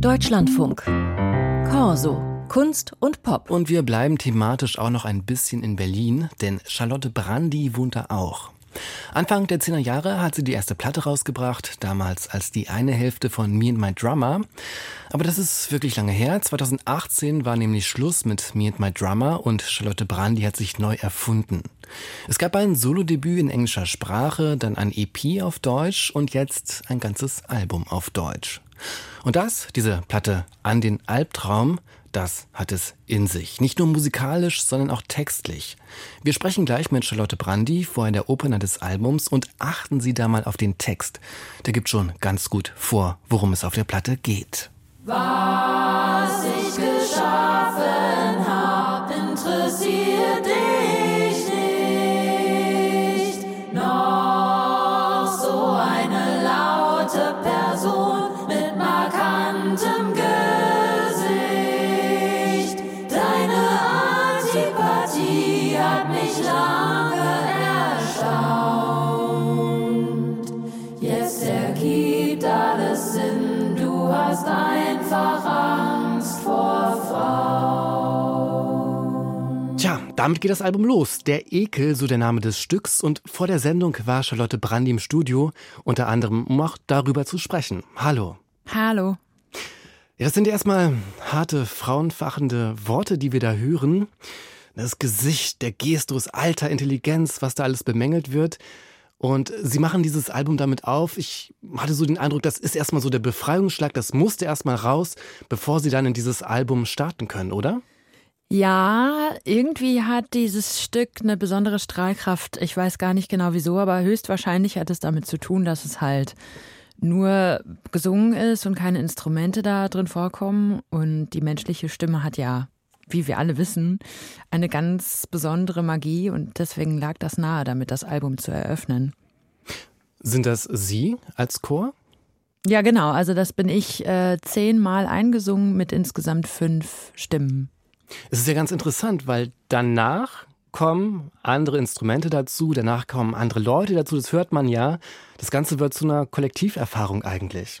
Deutschlandfunk. Corso. Kunst und Pop. Und wir bleiben thematisch auch noch ein bisschen in Berlin, denn Charlotte Brandy wohnt da auch. Anfang der 10er Jahre hat sie die erste Platte rausgebracht, damals als die eine Hälfte von Me and My Drummer. Aber das ist wirklich lange her. 2018 war nämlich Schluss mit Me and My Drummer und Charlotte Brandy hat sich neu erfunden. Es gab ein Solodebüt in englischer Sprache, dann ein EP auf Deutsch und jetzt ein ganzes Album auf Deutsch. Und das, diese Platte An den Albtraum, das hat es in sich. Nicht nur musikalisch, sondern auch textlich. Wir sprechen gleich mit Charlotte Brandy, vorher der Opener des Albums, und achten Sie da mal auf den Text. Der gibt schon ganz gut vor, worum es auf der Platte geht. Was damit geht das Album los. Der Ekel, so der Name des Stücks. Und vor der Sendung war Charlotte Brandy im Studio, unter anderem, um auch darüber zu sprechen. Hallo. Hallo. Ja, das sind erstmal harte, frauenfachende Worte, die wir da hören. Das Gesicht, der Gestus, Alter, Intelligenz, was da alles bemängelt wird. Und sie machen dieses Album damit auf. Ich hatte so den Eindruck, das ist erstmal so der Befreiungsschlag, das musste erstmal raus, bevor sie dann in dieses Album starten können, oder? Ja, irgendwie hat dieses Stück eine besondere Strahlkraft. Ich weiß gar nicht genau wieso, aber höchstwahrscheinlich hat es damit zu tun, dass es halt nur gesungen ist und keine Instrumente da drin vorkommen. Und die menschliche Stimme hat ja, wie wir alle wissen, eine ganz besondere Magie und deswegen lag das nahe, damit das Album zu eröffnen. Sind das Sie als Chor? Ja, genau. Also das bin ich äh, zehnmal eingesungen mit insgesamt fünf Stimmen. Es ist ja ganz interessant, weil danach kommen andere Instrumente dazu, danach kommen andere Leute dazu, das hört man ja. Das Ganze wird zu einer Kollektiverfahrung eigentlich.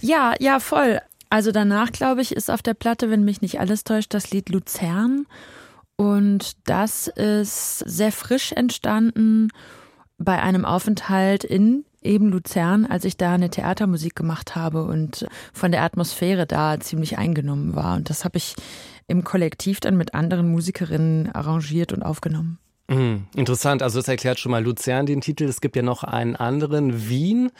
Ja, ja, voll. Also danach, glaube ich, ist auf der Platte, wenn mich nicht alles täuscht, das Lied Luzern. Und das ist sehr frisch entstanden bei einem Aufenthalt in eben Luzern, als ich da eine Theatermusik gemacht habe und von der Atmosphäre da ziemlich eingenommen war. Und das habe ich im Kollektiv dann mit anderen Musikerinnen arrangiert und aufgenommen. Mhm, interessant, also das erklärt schon mal Luzern den Titel. Es gibt ja noch einen anderen, Wien.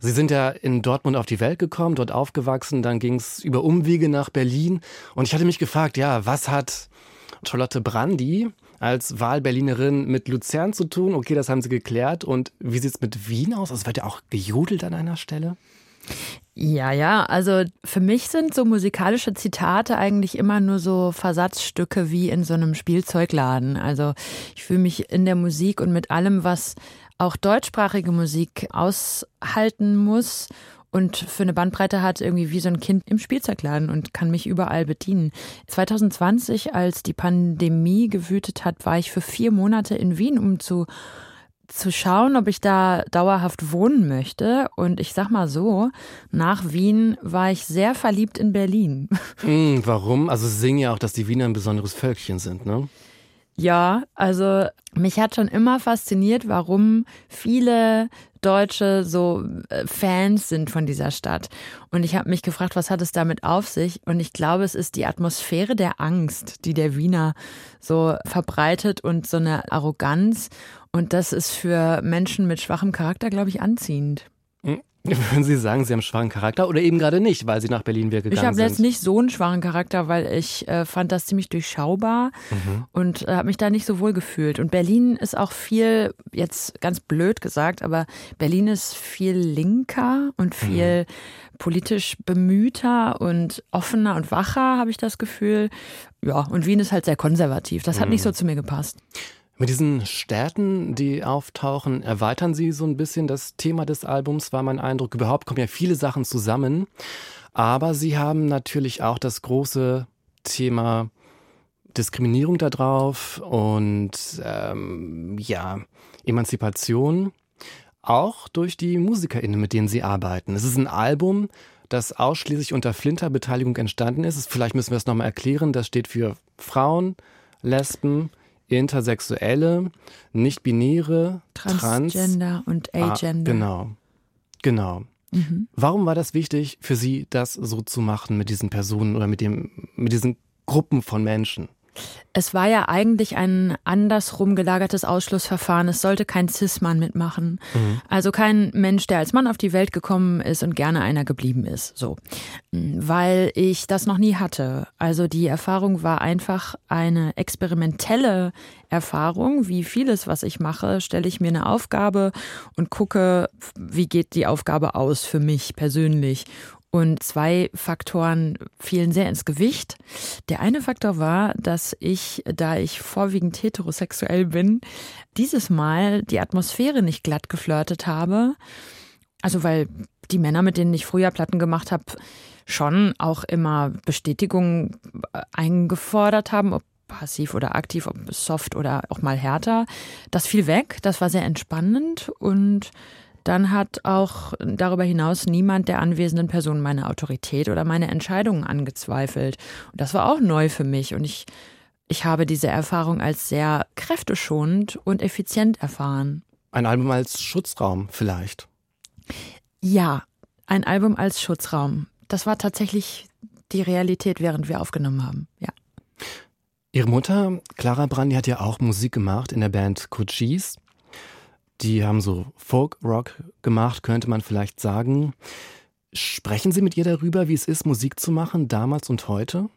Sie sind ja in Dortmund auf die Welt gekommen, dort aufgewachsen, dann ging es über Umwege nach Berlin. Und ich hatte mich gefragt, ja, was hat Charlotte Brandy als Wahlberlinerin mit Luzern zu tun? Okay, das haben Sie geklärt. Und wie sieht es mit Wien aus? Also wird ja auch gejodelt an einer Stelle? Ja, ja, also für mich sind so musikalische Zitate eigentlich immer nur so Versatzstücke wie in so einem Spielzeugladen. Also ich fühle mich in der Musik und mit allem, was auch deutschsprachige Musik aushalten muss und für eine Bandbreite hat, irgendwie wie so ein Kind im Spielzeugladen und kann mich überall bedienen. 2020, als die Pandemie gewütet hat, war ich für vier Monate in Wien, um zu zu schauen, ob ich da dauerhaft wohnen möchte. Und ich sag mal so, nach Wien war ich sehr verliebt in Berlin. Mm, warum? Also Sie singen ja auch, dass die Wiener ein besonderes Völkchen sind, ne? Ja, also mich hat schon immer fasziniert, warum viele Deutsche so äh, Fans sind von dieser Stadt. Und ich habe mich gefragt, was hat es damit auf sich? Und ich glaube, es ist die Atmosphäre der Angst, die der Wiener so verbreitet und so eine Arroganz. Und das ist für Menschen mit schwachem Charakter, glaube ich, anziehend. Würden Sie sagen, Sie haben einen schwachen Charakter oder eben gerade nicht, weil Sie nach Berlin wieder gegangen Ich habe sind? jetzt nicht so einen schwachen Charakter, weil ich äh, fand das ziemlich durchschaubar Mhm. und äh, habe mich da nicht so wohl gefühlt. Und Berlin ist auch viel, jetzt ganz blöd gesagt, aber Berlin ist viel linker und viel politisch bemühter und offener und wacher, habe ich das Gefühl. Ja, und Wien ist halt sehr konservativ. Das hat nicht so zu mir gepasst. Mit diesen Städten, die auftauchen, erweitern Sie so ein bisschen das Thema des Albums, war mein Eindruck. Überhaupt kommen ja viele Sachen zusammen. Aber Sie haben natürlich auch das große Thema Diskriminierung da drauf und ähm, ja, Emanzipation, auch durch die MusikerInnen, mit denen Sie arbeiten. Es ist ein Album, das ausschließlich unter Flinter-Beteiligung entstanden ist. Vielleicht müssen wir es nochmal erklären. Das steht für Frauen, Lesben, Intersexuelle, Nicht-Binäre, Transgender Trans, und Agender. Ah, genau, genau. Mhm. Warum war das wichtig für Sie, das so zu machen mit diesen Personen oder mit, dem, mit diesen Gruppen von Menschen? Es war ja eigentlich ein andersrum gelagertes Ausschlussverfahren. Es sollte kein Cis-Mann mitmachen. Mhm. Also kein Mensch, der als Mann auf die Welt gekommen ist und gerne einer geblieben ist. So. Weil ich das noch nie hatte. Also die Erfahrung war einfach eine experimentelle Erfahrung. Wie vieles, was ich mache, stelle ich mir eine Aufgabe und gucke, wie geht die Aufgabe aus für mich persönlich. Und zwei Faktoren fielen sehr ins Gewicht. Der eine Faktor war, dass ich, da ich vorwiegend heterosexuell bin, dieses Mal die Atmosphäre nicht glatt geflirtet habe. Also weil die Männer, mit denen ich früher Platten gemacht habe, schon auch immer Bestätigung äh, eingefordert haben, ob passiv oder aktiv, ob soft oder auch mal härter. Das fiel weg, das war sehr entspannend und dann hat auch darüber hinaus niemand der anwesenden Personen meine Autorität oder meine Entscheidungen angezweifelt. Und das war auch neu für mich und ich, ich habe diese Erfahrung als sehr kräfteschonend und effizient erfahren. Ein Album als Schutzraum vielleicht? Ja, ein Album als Schutzraum. Das war tatsächlich die Realität, während wir aufgenommen haben, ja. Ihre Mutter, Clara Brandi, hat ja auch Musik gemacht in der Band Cochise. Die haben so Folk-Rock gemacht, könnte man vielleicht sagen. Sprechen Sie mit ihr darüber, wie es ist, Musik zu machen, damals und heute?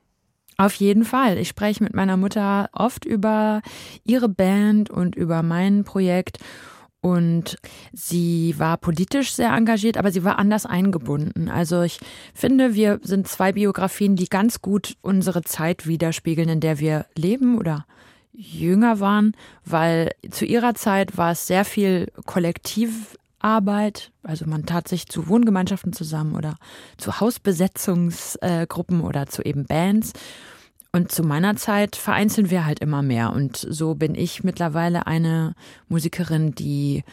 Auf jeden Fall. Ich spreche mit meiner Mutter oft über ihre Band und über mein Projekt. Und sie war politisch sehr engagiert, aber sie war anders eingebunden. Also ich finde, wir sind zwei Biografien, die ganz gut unsere Zeit widerspiegeln, in der wir leben oder jünger waren, weil zu ihrer Zeit war es sehr viel Kollektivarbeit, also man tat sich zu Wohngemeinschaften zusammen oder zu Hausbesetzungsgruppen oder zu eben Bands. Und zu meiner Zeit vereinzeln wir halt immer mehr. Und so bin ich mittlerweile eine Musikerin, die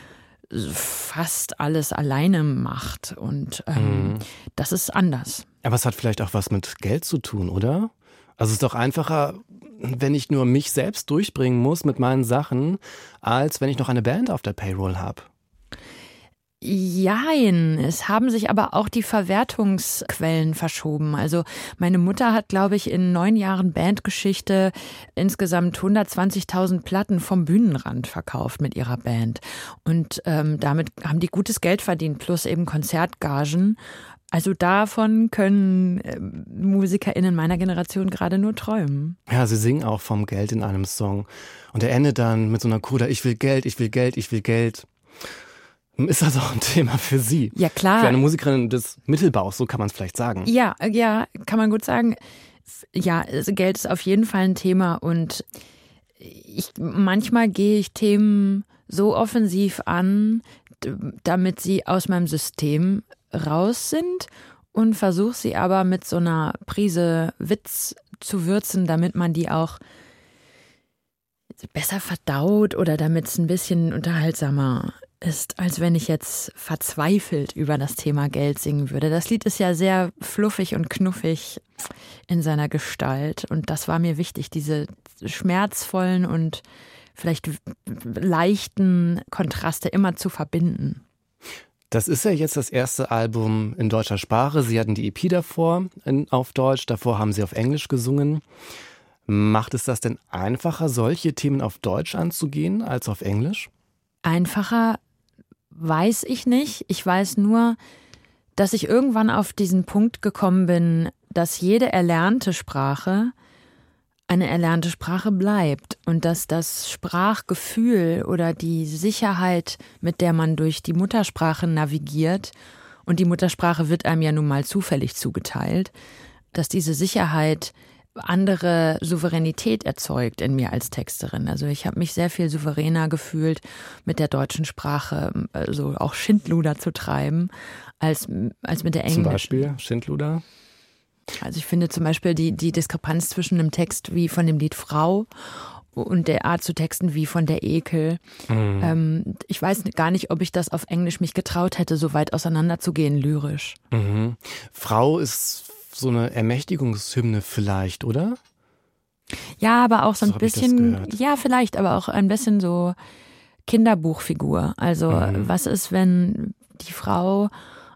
fast alles alleine macht. Und ähm, mhm. das ist anders. Aber es hat vielleicht auch was mit Geld zu tun, oder? Also es ist doch einfacher, wenn ich nur mich selbst durchbringen muss mit meinen Sachen, als wenn ich noch eine Band auf der Payroll habe. Jein, es haben sich aber auch die Verwertungsquellen verschoben. Also meine Mutter hat, glaube ich, in neun Jahren Bandgeschichte insgesamt 120.000 Platten vom Bühnenrand verkauft mit ihrer Band. Und ähm, damit haben die gutes Geld verdient, plus eben Konzertgagen. Also davon können äh, MusikerInnen meiner Generation gerade nur träumen. Ja, sie singen auch vom Geld in einem Song. Und er endet dann mit so einer Coda, ich will Geld, ich will Geld, ich will Geld. Ist das auch ein Thema für Sie? Ja, klar. Für eine Musikerin des Mittelbaus, so kann man es vielleicht sagen. Ja, ja, kann man gut sagen. Ja, Geld ist auf jeden Fall ein Thema und ich, manchmal gehe ich Themen so offensiv an, damit sie aus meinem System raus sind und versuche sie aber mit so einer Prise Witz zu würzen, damit man die auch besser verdaut oder damit es ein bisschen unterhaltsamer ist, als wenn ich jetzt verzweifelt über das Thema Geld singen würde. Das Lied ist ja sehr fluffig und knuffig in seiner Gestalt und das war mir wichtig, diese schmerzvollen und vielleicht leichten Kontraste immer zu verbinden. Das ist ja jetzt das erste Album in deutscher Sprache. Sie hatten die EP davor in, auf Deutsch, davor haben Sie auf Englisch gesungen. Macht es das denn einfacher, solche Themen auf Deutsch anzugehen als auf Englisch? Einfacher weiß ich nicht. Ich weiß nur, dass ich irgendwann auf diesen Punkt gekommen bin, dass jede erlernte Sprache eine erlernte Sprache bleibt und dass das Sprachgefühl oder die Sicherheit, mit der man durch die Muttersprache navigiert, und die Muttersprache wird einem ja nun mal zufällig zugeteilt, dass diese Sicherheit andere Souveränität erzeugt in mir als Texterin. Also ich habe mich sehr viel souveräner gefühlt, mit der deutschen Sprache also auch Schindluder zu treiben, als, als mit der englischen. Zum Beispiel Schindluder? Also ich finde zum Beispiel die, die Diskrepanz zwischen einem Text wie von dem Lied Frau und der Art zu texten wie von der Ekel. Mhm. Ähm, ich weiß gar nicht, ob ich das auf Englisch mich getraut hätte, so weit auseinanderzugehen lyrisch. Mhm. Frau ist so eine Ermächtigungshymne vielleicht, oder? Ja, aber auch so ein so bisschen, ja, vielleicht, aber auch ein bisschen so Kinderbuchfigur. Also, mhm. was ist, wenn die Frau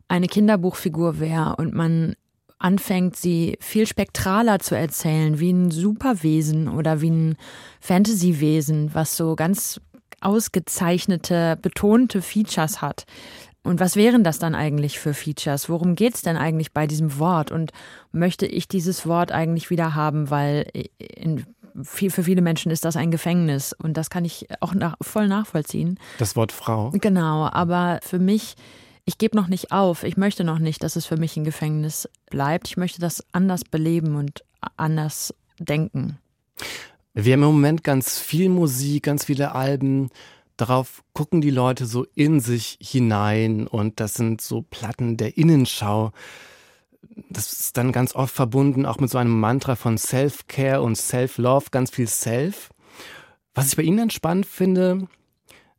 eine Kinderbuchfigur wäre und man anfängt, sie viel spektraler zu erzählen, wie ein Superwesen oder wie ein Fantasywesen, was so ganz ausgezeichnete, betonte Features hat. Und was wären das dann eigentlich für Features? Worum geht es denn eigentlich bei diesem Wort? Und möchte ich dieses Wort eigentlich wieder haben, weil in, viel, für viele Menschen ist das ein Gefängnis und das kann ich auch nach, voll nachvollziehen. Das Wort Frau. Genau, aber für mich ich gebe noch nicht auf. Ich möchte noch nicht, dass es für mich ein Gefängnis bleibt. Ich möchte das anders beleben und anders denken. Wir haben im Moment ganz viel Musik, ganz viele Alben. Darauf gucken die Leute so in sich hinein und das sind so Platten der Innenschau. Das ist dann ganz oft verbunden auch mit so einem Mantra von Self-Care und Self-Love, ganz viel Self. Was ich bei Ihnen spannend finde,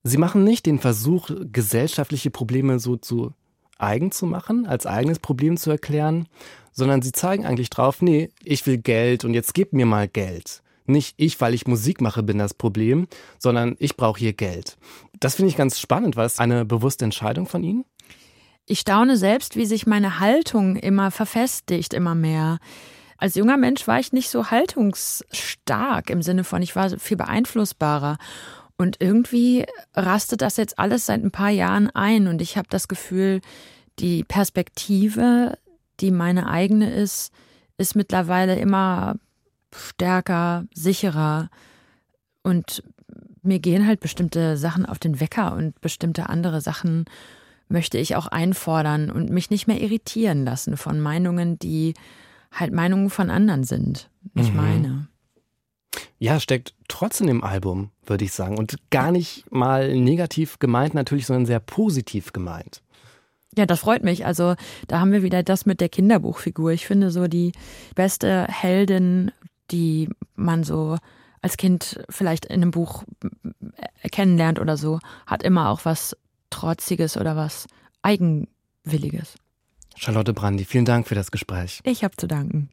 Sie machen nicht den Versuch, gesellschaftliche Probleme so zu eigen zu machen, als eigenes Problem zu erklären, sondern sie zeigen eigentlich drauf, nee, ich will Geld und jetzt gib mir mal Geld. Nicht ich, weil ich Musik mache, bin das Problem, sondern ich brauche hier Geld. Das finde ich ganz spannend. War es eine bewusste Entscheidung von Ihnen? Ich staune selbst, wie sich meine Haltung immer verfestigt, immer mehr. Als junger Mensch war ich nicht so haltungsstark im Sinne von, ich war viel beeinflussbarer. Und irgendwie rastet das jetzt alles seit ein paar Jahren ein und ich habe das Gefühl, die Perspektive, die meine eigene ist, ist mittlerweile immer stärker, sicherer und mir gehen halt bestimmte Sachen auf den Wecker und bestimmte andere Sachen möchte ich auch einfordern und mich nicht mehr irritieren lassen von Meinungen, die halt Meinungen von anderen sind, nicht mhm. meine. Ja, steckt trotzdem im Album, würde ich sagen. Und gar nicht mal negativ gemeint natürlich, sondern sehr positiv gemeint. Ja, das freut mich. Also da haben wir wieder das mit der Kinderbuchfigur. Ich finde so die beste Heldin, die man so als Kind vielleicht in einem Buch kennenlernt oder so, hat immer auch was Trotziges oder was Eigenwilliges. Charlotte Brandi, vielen Dank für das Gespräch. Ich habe zu danken.